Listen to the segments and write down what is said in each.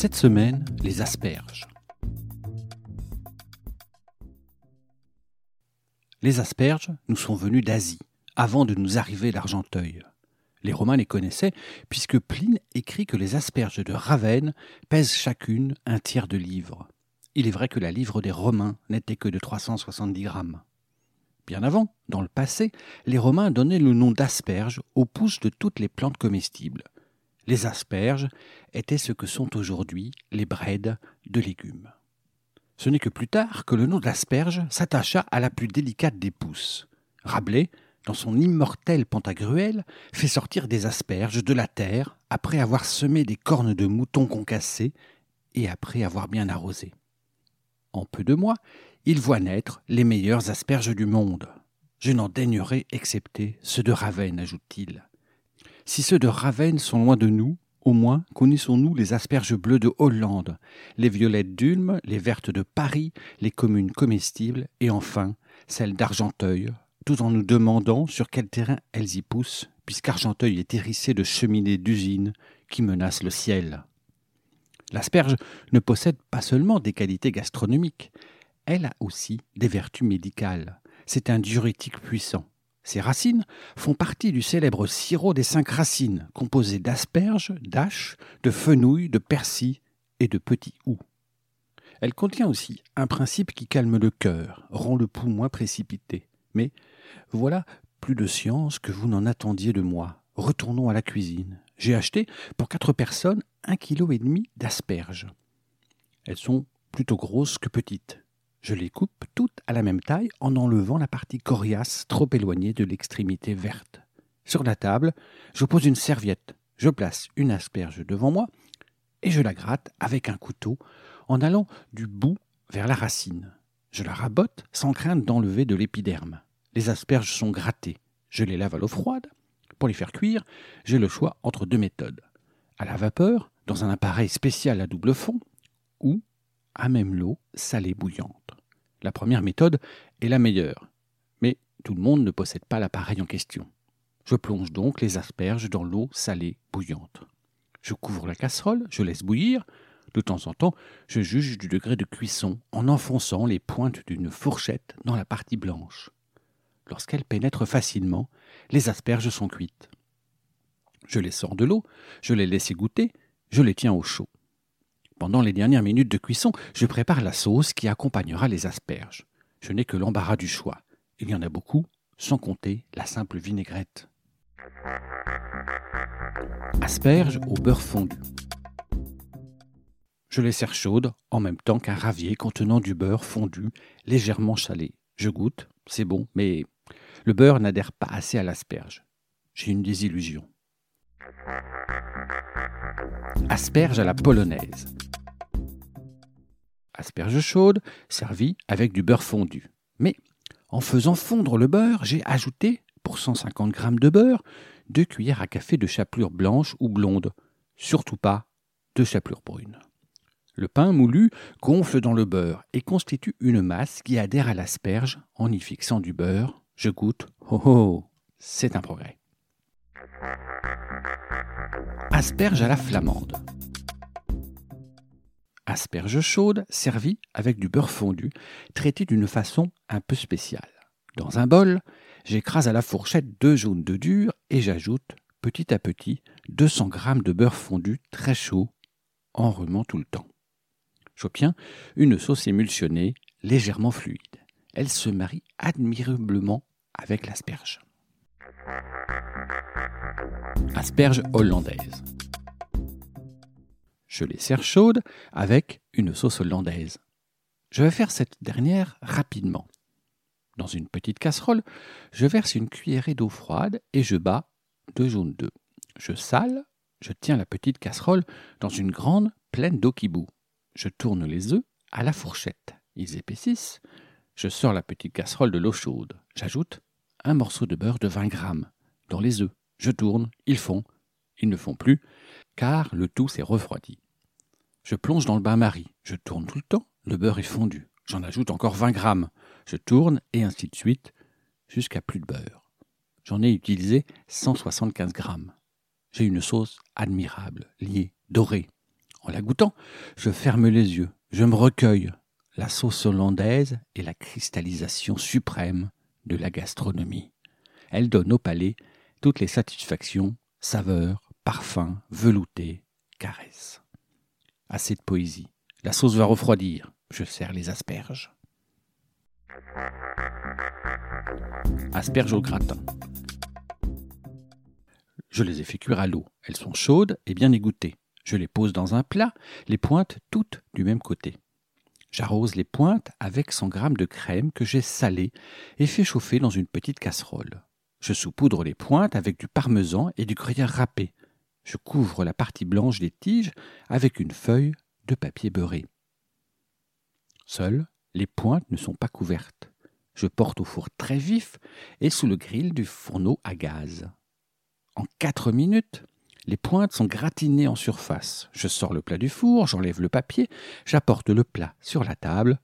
Cette semaine, les asperges. Les asperges nous sont venus d'Asie, avant de nous arriver d'Argenteuil. Les Romains les connaissaient, puisque Pline écrit que les asperges de Ravenne pèsent chacune un tiers de livre. Il est vrai que la livre des Romains n'était que de 370 grammes. Bien avant, dans le passé, les Romains donnaient le nom d'asperges aux pousses de toutes les plantes comestibles. Les asperges étaient ce que sont aujourd'hui les braides de légumes. Ce n'est que plus tard que le nom d'asperge s'attacha à la plus délicate des pousses. Rabelais, dans son immortel Pantagruel, fait sortir des asperges de la terre après avoir semé des cornes de moutons concassés et après avoir bien arrosé. En peu de mois, il voit naître les meilleures asperges du monde. Je n'en daignerai excepter ceux de Ravenne, ajoute-t-il. Si ceux de Ravenne sont loin de nous, au moins connaissons-nous les asperges bleues de Hollande, les violettes d'Ulm, les vertes de Paris, les communes comestibles, et enfin celles d'Argenteuil, tout en nous demandant sur quel terrain elles y poussent, puisqu'Argenteuil est hérissé de cheminées d'usines qui menacent le ciel. L'asperge ne possède pas seulement des qualités gastronomiques, elle a aussi des vertus médicales. C'est un diurétique puissant. Ses racines font partie du célèbre sirop des cinq racines, composé d'asperges, d'aches, de fenouil, de persil et de petits houx. Elle contient aussi un principe qui calme le cœur, rend le pouls moins précipité. Mais voilà plus de science que vous n'en attendiez de moi. Retournons à la cuisine. J'ai acheté pour quatre personnes un kilo et demi d'asperges. Elles sont plutôt grosses que petites. Je les coupe toutes à la même taille en enlevant la partie coriace trop éloignée de l'extrémité verte. Sur la table, je pose une serviette, je place une asperge devant moi et je la gratte avec un couteau en allant du bout vers la racine. Je la rabote sans crainte d'enlever de l'épiderme. Les asperges sont grattées. Je les lave à l'eau froide. Pour les faire cuire, j'ai le choix entre deux méthodes. À la vapeur, dans un appareil spécial à double fond, ou à même l'eau salée bouillante. La première méthode est la meilleure, mais tout le monde ne possède pas l'appareil en question. Je plonge donc les asperges dans l'eau salée bouillante. Je couvre la casserole, je laisse bouillir. De temps en temps, je juge du degré de cuisson en enfonçant les pointes d'une fourchette dans la partie blanche. Lorsqu'elle pénètre facilement, les asperges sont cuites. Je les sors de l'eau, je les laisse égoutter, je les tiens au chaud. Pendant les dernières minutes de cuisson, je prépare la sauce qui accompagnera les asperges. Je n'ai que l'embarras du choix. Il y en a beaucoup, sans compter la simple vinaigrette. Asperges au beurre fondu. Je les sers chaudes en même temps qu'un ravier contenant du beurre fondu légèrement salé. Je goûte, c'est bon, mais le beurre n'adhère pas assez à l'asperge. J'ai une désillusion. Asperges à la polonaise asperges chaudes, servies avec du beurre fondu. Mais en faisant fondre le beurre, j'ai ajouté, pour 150 g de beurre, deux cuillères à café de chapelure blanche ou blonde, surtout pas de chapelure brune. Le pain moulu gonfle dans le beurre et constitue une masse qui adhère à l'asperge en y fixant du beurre. Je goûte. Oh oh, c'est un progrès. Asperge à la flamande asperges chaudes servies avec du beurre fondu, traité d'une façon un peu spéciale. Dans un bol, j'écrase à la fourchette deux jaunes de dur et j'ajoute petit à petit 200 g de beurre fondu très chaud en remuant tout le temps. J'obtiens une sauce émulsionnée légèrement fluide. Elle se marie admirablement avec l'asperge. Asperge hollandaise. Je les sers chaudes avec une sauce hollandaise. Je vais faire cette dernière rapidement. Dans une petite casserole, je verse une cuillerée d'eau froide et je bats deux jaunes d'œufs. Je sale, Je tiens la petite casserole dans une grande pleine d'eau qui bout. Je tourne les œufs à la fourchette. Ils épaississent. Je sors la petite casserole de l'eau chaude. J'ajoute un morceau de beurre de 20 grammes dans les œufs. Je tourne, ils font. Ils ne font plus, car le tout s'est refroidi. Je plonge dans le bain-marie. Je tourne tout le temps. Le beurre est fondu. J'en ajoute encore 20 grammes. Je tourne, et ainsi de suite, jusqu'à plus de beurre. J'en ai utilisé 175 grammes. J'ai une sauce admirable, liée, dorée. En la goûtant, je ferme les yeux, je me recueille. La sauce hollandaise est la cristallisation suprême de la gastronomie. Elle donne au palais toutes les satisfactions, saveurs, parfums, veloutés, caresses. Assez de poésie. La sauce va refroidir. Je sers les asperges. Asperges au gratin. Je les ai fait cuire à l'eau. Elles sont chaudes et bien égouttées. Je les pose dans un plat, les pointes toutes du même côté. J'arrose les pointes avec 100 g de crème que j'ai salée et fait chauffer dans une petite casserole. Je saupoudre les pointes avec du parmesan et du gruyère râpé. Je couvre la partie blanche des tiges avec une feuille de papier beurré. Seules, les pointes ne sont pas couvertes. Je porte au four très vif et sous le grill du fourneau à gaz. En quatre minutes, les pointes sont gratinées en surface. Je sors le plat du four, j'enlève le papier, j'apporte le plat sur la table.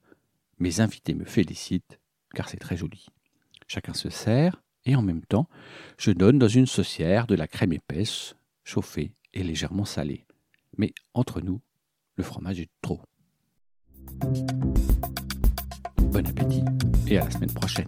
Mes invités me félicitent, car c'est très joli. Chacun se sert, et en même temps, je donne dans une saucière de la crème épaisse, chauffée et légèrement salée. Mais entre nous, le fromage est trop. Bon appétit et à la semaine prochaine.